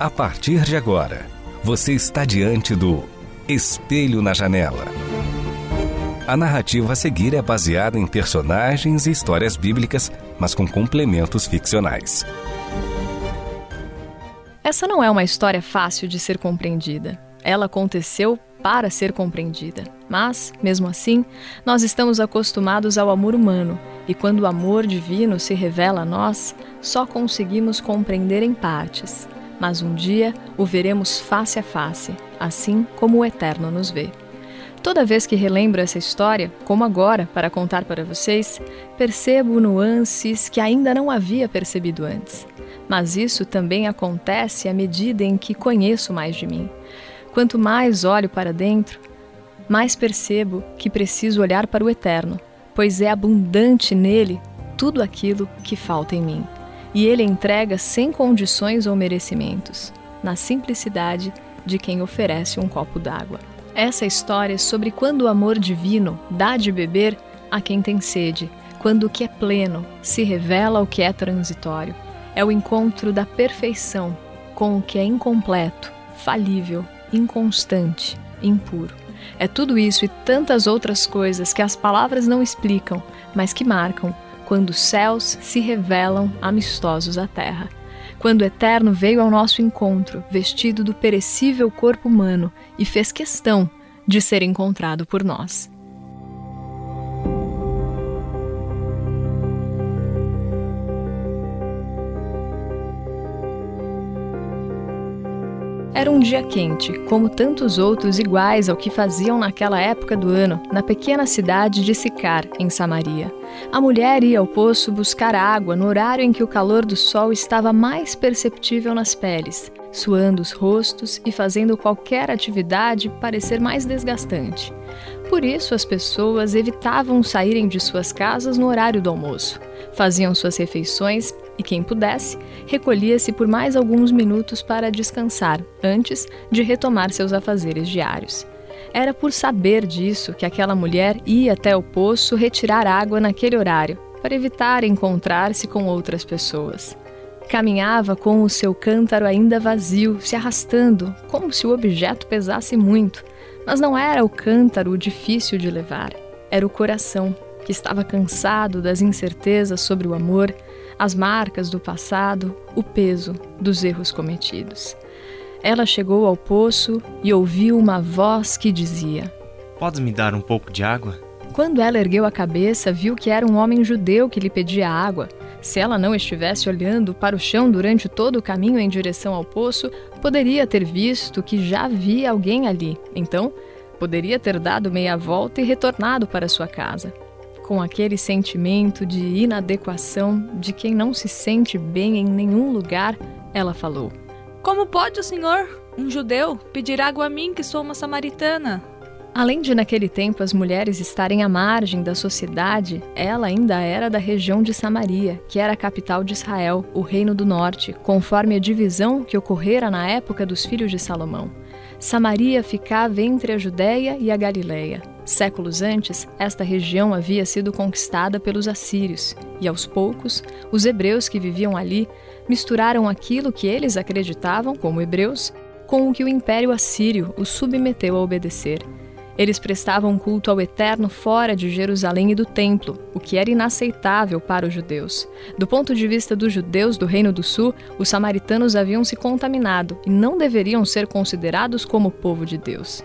A partir de agora, você está diante do Espelho na Janela. A narrativa a seguir é baseada em personagens e histórias bíblicas, mas com complementos ficcionais. Essa não é uma história fácil de ser compreendida. Ela aconteceu para ser compreendida. Mas, mesmo assim, nós estamos acostumados ao amor humano, e quando o amor divino se revela a nós, só conseguimos compreender em partes. Mas um dia o veremos face a face, assim como o Eterno nos vê. Toda vez que relembro essa história, como agora para contar para vocês, percebo nuances que ainda não havia percebido antes. Mas isso também acontece à medida em que conheço mais de mim. Quanto mais olho para dentro, mais percebo que preciso olhar para o eterno, pois é abundante nele tudo aquilo que falta em mim. E ele entrega sem condições ou merecimentos, na simplicidade de quem oferece um copo d'água. Essa história é sobre quando o amor divino dá de beber a quem tem sede, quando o que é pleno se revela ao que é transitório. É o encontro da perfeição com o que é incompleto, falível, inconstante, impuro. É tudo isso e tantas outras coisas que as palavras não explicam, mas que marcam quando os céus se revelam amistosos à terra quando o Eterno veio ao nosso encontro, vestido do perecível corpo humano, e fez questão de ser encontrado por nós. Era um dia quente, como tantos outros iguais ao que faziam naquela época do ano, na pequena cidade de Sicar, em Samaria. A mulher ia ao poço buscar água no horário em que o calor do sol estava mais perceptível nas peles, suando os rostos e fazendo qualquer atividade parecer mais desgastante. Por isso, as pessoas evitavam saírem de suas casas no horário do almoço. Faziam suas refeições e quem pudesse, recolhia-se por mais alguns minutos para descansar, antes de retomar seus afazeres diários. Era por saber disso que aquela mulher ia até o poço retirar água naquele horário, para evitar encontrar-se com outras pessoas. Caminhava com o seu cântaro ainda vazio, se arrastando, como se o objeto pesasse muito. Mas não era o cântaro difícil de levar, era o coração, que estava cansado das incertezas sobre o amor, as marcas do passado, o peso dos erros cometidos. Ela chegou ao poço e ouviu uma voz que dizia: Podes me dar um pouco de água? Quando ela ergueu a cabeça, viu que era um homem judeu que lhe pedia água. Se ela não estivesse olhando para o chão durante todo o caminho em direção ao poço, poderia ter visto que já havia alguém ali. Então, poderia ter dado meia volta e retornado para sua casa com aquele sentimento de inadequação de quem não se sente bem em nenhum lugar, ela falou: Como pode o senhor, um judeu, pedir água a mim que sou uma samaritana? Além de naquele tempo as mulheres estarem à margem da sociedade, ela ainda era da região de Samaria, que era a capital de Israel, o Reino do Norte, conforme a divisão que ocorrera na época dos filhos de Salomão. Samaria ficava entre a Judéia e a Galiléia. Séculos antes, esta região havia sido conquistada pelos assírios, e aos poucos, os hebreus que viviam ali misturaram aquilo que eles acreditavam como hebreus com o que o Império Assírio os submeteu a obedecer. Eles prestavam culto ao Eterno fora de Jerusalém e do Templo, o que era inaceitável para os judeus. Do ponto de vista dos judeus do Reino do Sul, os samaritanos haviam se contaminado e não deveriam ser considerados como povo de Deus.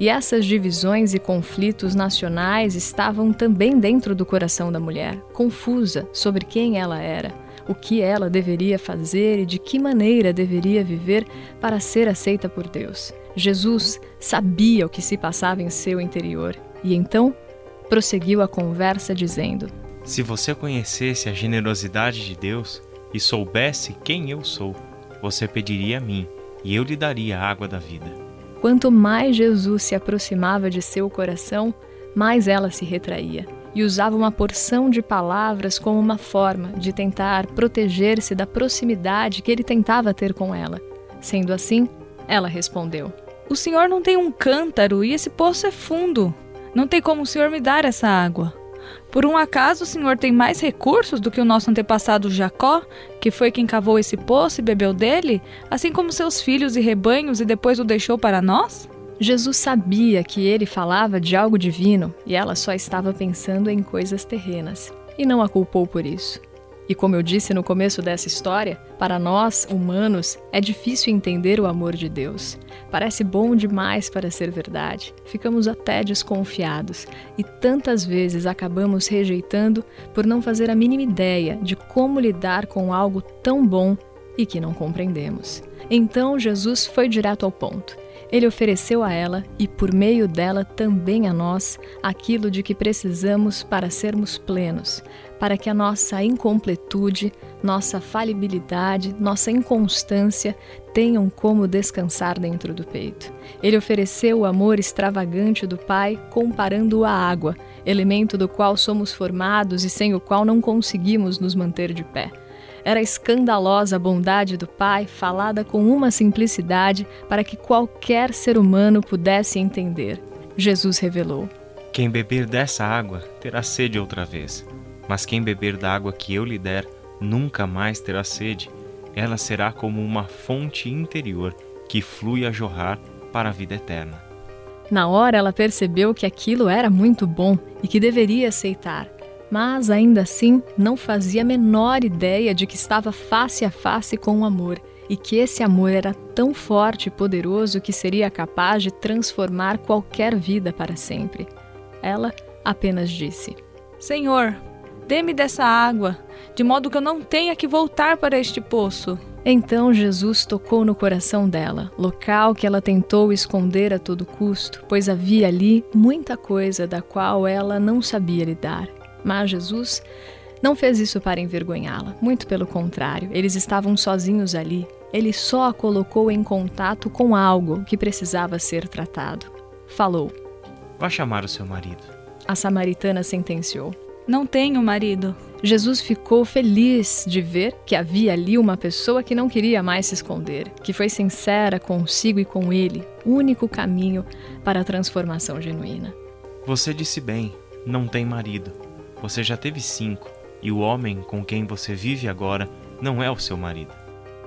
E essas divisões e conflitos nacionais estavam também dentro do coração da mulher, confusa sobre quem ela era, o que ela deveria fazer e de que maneira deveria viver para ser aceita por Deus. Jesus sabia o que se passava em seu interior e então prosseguiu a conversa dizendo: Se você conhecesse a generosidade de Deus e soubesse quem eu sou, Você pediria a mim, e eu lhe daria a água da vida. Quanto mais Jesus se aproximava de seu coração, mais ela se retraía e usava uma porção de palavras como uma forma de tentar proteger-se da proximidade que ele tentava ter com ela. Sendo assim, ela respondeu: O senhor não tem um cântaro e esse poço é fundo. Não tem como o senhor me dar essa água. Por um acaso o senhor tem mais recursos do que o nosso antepassado Jacó, que foi quem cavou esse poço e bebeu dele, assim como seus filhos e rebanhos e depois o deixou para nós? Jesus sabia que ele falava de algo divino e ela só estava pensando em coisas terrenas, e não a culpou por isso. E como eu disse no começo dessa história, para nós, humanos, é difícil entender o amor de Deus. Parece bom demais para ser verdade. Ficamos até desconfiados e tantas vezes acabamos rejeitando por não fazer a mínima ideia de como lidar com algo tão bom e que não compreendemos. Então Jesus foi direto ao ponto. Ele ofereceu a ela e, por meio dela, também a nós, aquilo de que precisamos para sermos plenos, para que a nossa incompletude, nossa falibilidade, nossa inconstância tenham como descansar dentro do peito. Ele ofereceu o amor extravagante do Pai, comparando-o à água, elemento do qual somos formados e sem o qual não conseguimos nos manter de pé. Era escandalosa a bondade do Pai, falada com uma simplicidade para que qualquer ser humano pudesse entender. Jesus revelou: Quem beber dessa água terá sede outra vez, mas quem beber da água que eu lhe der nunca mais terá sede. Ela será como uma fonte interior que flui a jorrar para a vida eterna. Na hora ela percebeu que aquilo era muito bom e que deveria aceitar mas ainda assim não fazia a menor ideia de que estava face a face com o amor e que esse amor era tão forte e poderoso que seria capaz de transformar qualquer vida para sempre. Ela apenas disse: Senhor, dê-me dessa água, de modo que eu não tenha que voltar para este poço. Então Jesus tocou no coração dela, local que ela tentou esconder a todo custo, pois havia ali muita coisa da qual ela não sabia lidar. Mas Jesus não fez isso para envergonhá-la, muito pelo contrário, eles estavam sozinhos ali. Ele só a colocou em contato com algo que precisava ser tratado. Falou: Vá chamar o seu marido. A samaritana sentenciou: Não tenho marido. Jesus ficou feliz de ver que havia ali uma pessoa que não queria mais se esconder, que foi sincera consigo e com ele, único caminho para a transformação genuína. Você disse bem, não tem marido. Você já teve cinco, e o homem com quem você vive agora não é o seu marido.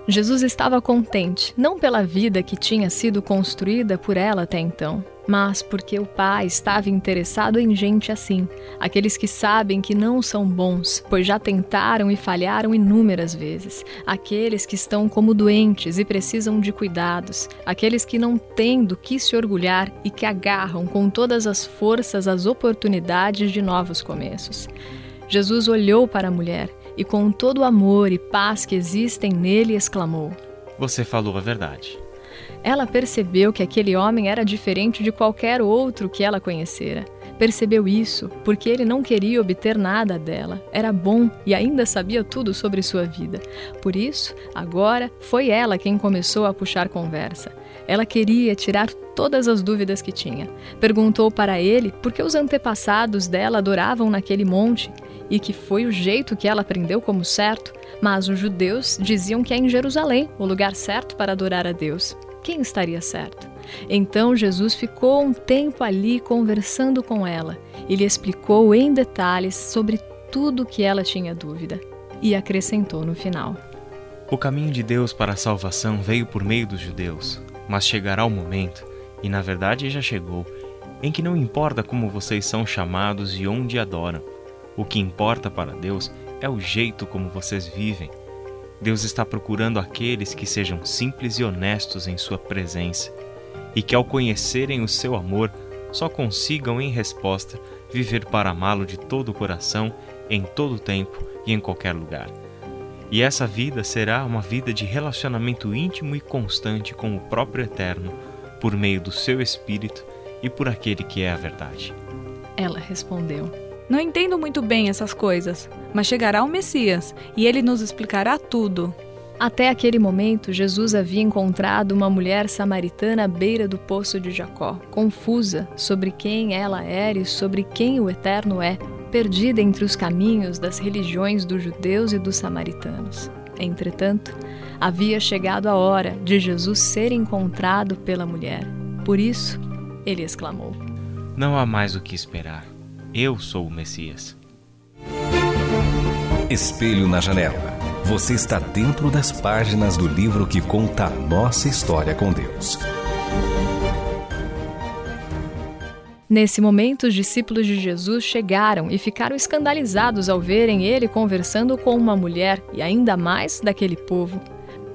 Jesus estava contente, não pela vida que tinha sido construída por ela até então, mas porque o Pai estava interessado em gente assim, aqueles que sabem que não são bons, pois já tentaram e falharam inúmeras vezes, aqueles que estão como doentes e precisam de cuidados, aqueles que não têm do que se orgulhar e que agarram com todas as forças as oportunidades de novos começos. Jesus olhou para a mulher e, com todo o amor e paz que existem nele, exclamou: Você falou a verdade. Ela percebeu que aquele homem era diferente de qualquer outro que ela conhecera. Percebeu isso porque ele não queria obter nada dela. Era bom e ainda sabia tudo sobre sua vida. Por isso, agora foi ela quem começou a puxar conversa. Ela queria tirar todas as dúvidas que tinha. Perguntou para ele por que os antepassados dela adoravam naquele monte e que foi o jeito que ela aprendeu como certo, mas os judeus diziam que é em Jerusalém o lugar certo para adorar a Deus. Quem estaria certo? Então Jesus ficou um tempo ali conversando com ela e lhe explicou em detalhes sobre tudo que ela tinha dúvida e acrescentou no final: O caminho de Deus para a salvação veio por meio dos judeus, mas chegará o momento, e na verdade já chegou, em que não importa como vocês são chamados e onde adoram, o que importa para Deus é o jeito como vocês vivem. Deus está procurando aqueles que sejam simples e honestos em Sua presença e que, ao conhecerem o seu amor, só consigam, em resposta, viver para amá-lo de todo o coração, em todo o tempo e em qualquer lugar. E essa vida será uma vida de relacionamento íntimo e constante com o próprio Eterno, por meio do seu Espírito e por aquele que é a verdade. Ela respondeu. Não entendo muito bem essas coisas, mas chegará o Messias e ele nos explicará tudo. Até aquele momento, Jesus havia encontrado uma mulher samaritana à beira do poço de Jacó, confusa sobre quem ela era e sobre quem o Eterno é, perdida entre os caminhos das religiões dos judeus e dos samaritanos. Entretanto, havia chegado a hora de Jesus ser encontrado pela mulher. Por isso, ele exclamou: Não há mais o que esperar. Eu sou o Messias. Espelho na janela. Você está dentro das páginas do livro que conta a nossa história com Deus. Nesse momento, os discípulos de Jesus chegaram e ficaram escandalizados ao verem ele conversando com uma mulher e ainda mais daquele povo.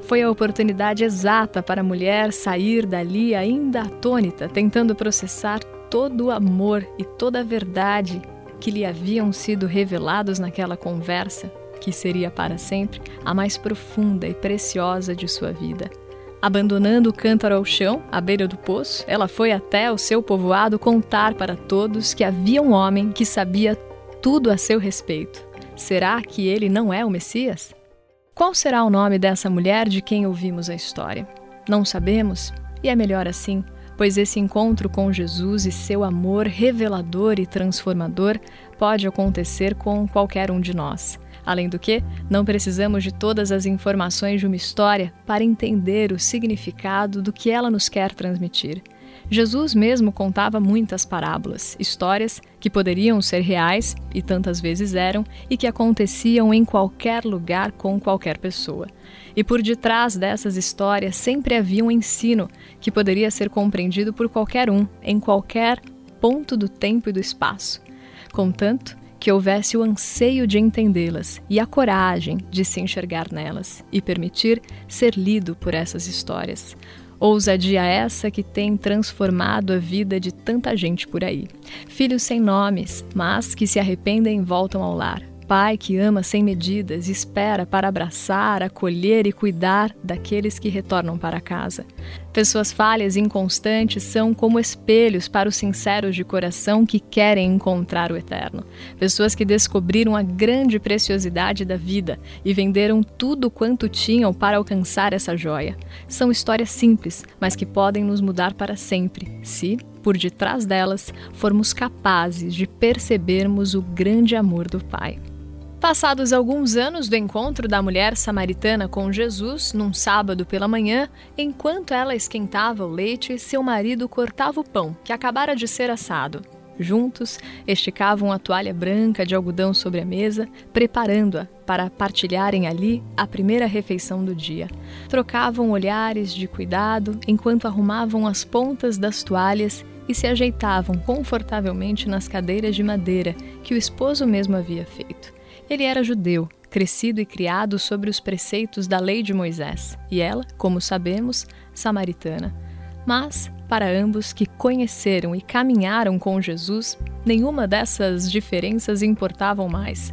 Foi a oportunidade exata para a mulher sair dali ainda atônita, tentando processar todo o amor e toda a verdade que lhe haviam sido revelados naquela conversa, que seria para sempre a mais profunda e preciosa de sua vida. Abandonando o cântaro ao chão, à beira do poço, ela foi até o seu povoado contar para todos que havia um homem que sabia tudo a seu respeito. Será que ele não é o Messias? Qual será o nome dessa mulher de quem ouvimos a história? Não sabemos, e é melhor assim, pois esse encontro com Jesus e seu amor revelador e transformador pode acontecer com qualquer um de nós. Além do que, não precisamos de todas as informações de uma história para entender o significado do que ela nos quer transmitir. Jesus mesmo contava muitas parábolas, histórias que poderiam ser reais, e tantas vezes eram, e que aconteciam em qualquer lugar com qualquer pessoa. E por detrás dessas histórias sempre havia um ensino que poderia ser compreendido por qualquer um, em qualquer ponto do tempo e do espaço. Contanto que houvesse o anseio de entendê-las e a coragem de se enxergar nelas e permitir ser lido por essas histórias. Ousadia essa que tem transformado a vida de tanta gente por aí. Filhos sem nomes, mas que se arrependem e voltam ao lar pai que ama sem medidas, espera para abraçar, acolher e cuidar daqueles que retornam para casa. Pessoas falhas e inconstantes são como espelhos para os sinceros de coração que querem encontrar o eterno. Pessoas que descobriram a grande preciosidade da vida e venderam tudo quanto tinham para alcançar essa joia. São histórias simples, mas que podem nos mudar para sempre, se, por detrás delas, formos capazes de percebermos o grande amor do Pai. Passados alguns anos do encontro da mulher samaritana com Jesus, num sábado pela manhã, enquanto ela esquentava o leite, seu marido cortava o pão, que acabara de ser assado. Juntos, esticavam a toalha branca de algodão sobre a mesa, preparando-a para partilharem ali a primeira refeição do dia. Trocavam olhares de cuidado enquanto arrumavam as pontas das toalhas e se ajeitavam confortavelmente nas cadeiras de madeira que o esposo mesmo havia feito. Ele era judeu, crescido e criado sobre os preceitos da lei de Moisés, e ela, como sabemos, samaritana. Mas, para ambos que conheceram e caminharam com Jesus, nenhuma dessas diferenças importavam mais,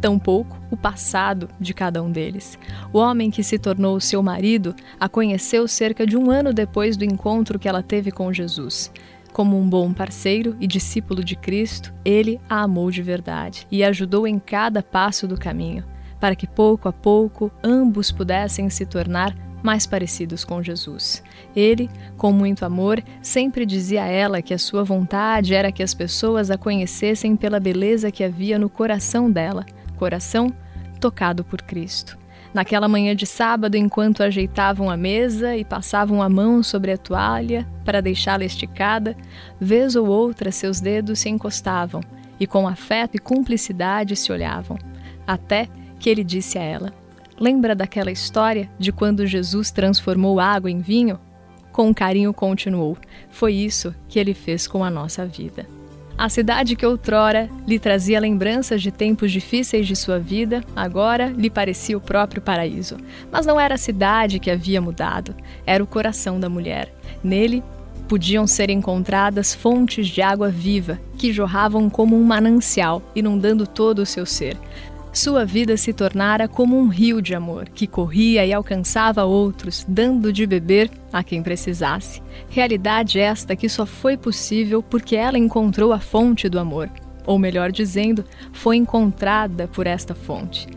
tampouco o passado de cada um deles. O homem que se tornou seu marido a conheceu cerca de um ano depois do encontro que ela teve com Jesus. Como um bom parceiro e discípulo de Cristo, ele a amou de verdade e ajudou em cada passo do caminho, para que pouco a pouco ambos pudessem se tornar mais parecidos com Jesus. Ele, com muito amor, sempre dizia a ela que a sua vontade era que as pessoas a conhecessem pela beleza que havia no coração dela, coração tocado por Cristo. Naquela manhã de sábado, enquanto ajeitavam a mesa e passavam a mão sobre a toalha para deixá-la esticada, vez ou outra seus dedos se encostavam e com afeto e cumplicidade se olhavam, até que ele disse a ela: Lembra daquela história de quando Jesus transformou água em vinho? Com carinho continuou: Foi isso que ele fez com a nossa vida. A cidade que outrora lhe trazia lembranças de tempos difíceis de sua vida, agora lhe parecia o próprio paraíso. Mas não era a cidade que havia mudado, era o coração da mulher. Nele podiam ser encontradas fontes de água viva que jorravam como um manancial, inundando todo o seu ser. Sua vida se tornara como um rio de amor que corria e alcançava outros, dando de beber a quem precisasse. Realidade esta que só foi possível porque ela encontrou a fonte do amor, ou melhor dizendo, foi encontrada por esta fonte.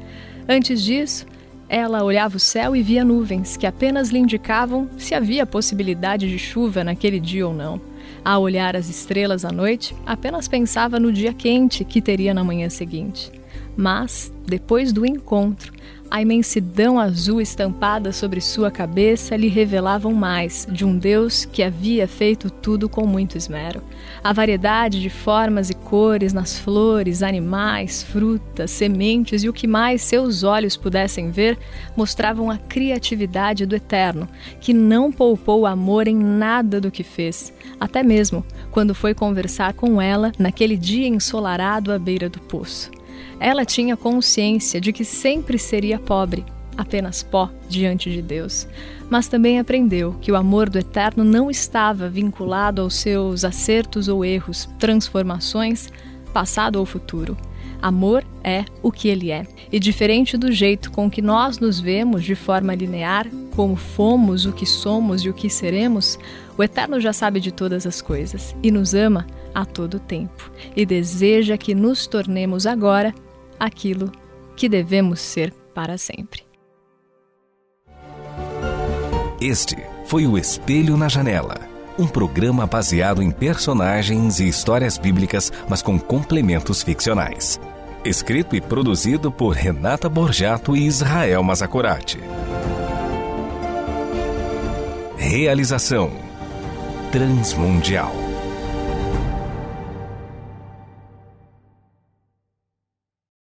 Antes disso, Ela olhava o céu e via nuvens que apenas lhe indicavam se havia possibilidade de chuva naquele dia ou não. Ao olhar as estrelas à noite, apenas pensava no dia quente que teria na manhã seguinte. Mas, depois do encontro, a imensidão azul estampada sobre sua cabeça lhe revelavam mais de um Deus que havia feito tudo com muito esmero. A variedade de formas e cores nas flores, animais, frutas, sementes e o que mais seus olhos pudessem ver mostravam a criatividade do Eterno, que não poupou amor em nada do que fez, até mesmo quando foi conversar com ela naquele dia ensolarado à beira do poço. Ela tinha consciência de que sempre seria pobre, apenas pó diante de Deus, mas também aprendeu que o amor do Eterno não estava vinculado aos seus acertos ou erros, transformações, passado ou futuro. Amor é o que ele é. E diferente do jeito com que nós nos vemos de forma linear, como fomos, o que somos e o que seremos, o Eterno já sabe de todas as coisas e nos ama a todo tempo e deseja que nos tornemos agora aquilo que devemos ser para sempre. Este foi o Espelho na Janela, um programa baseado em personagens e histórias bíblicas, mas com complementos ficcionais. Escrito e produzido por Renata Borjato e Israel Mazacorati. Realização Transmundial.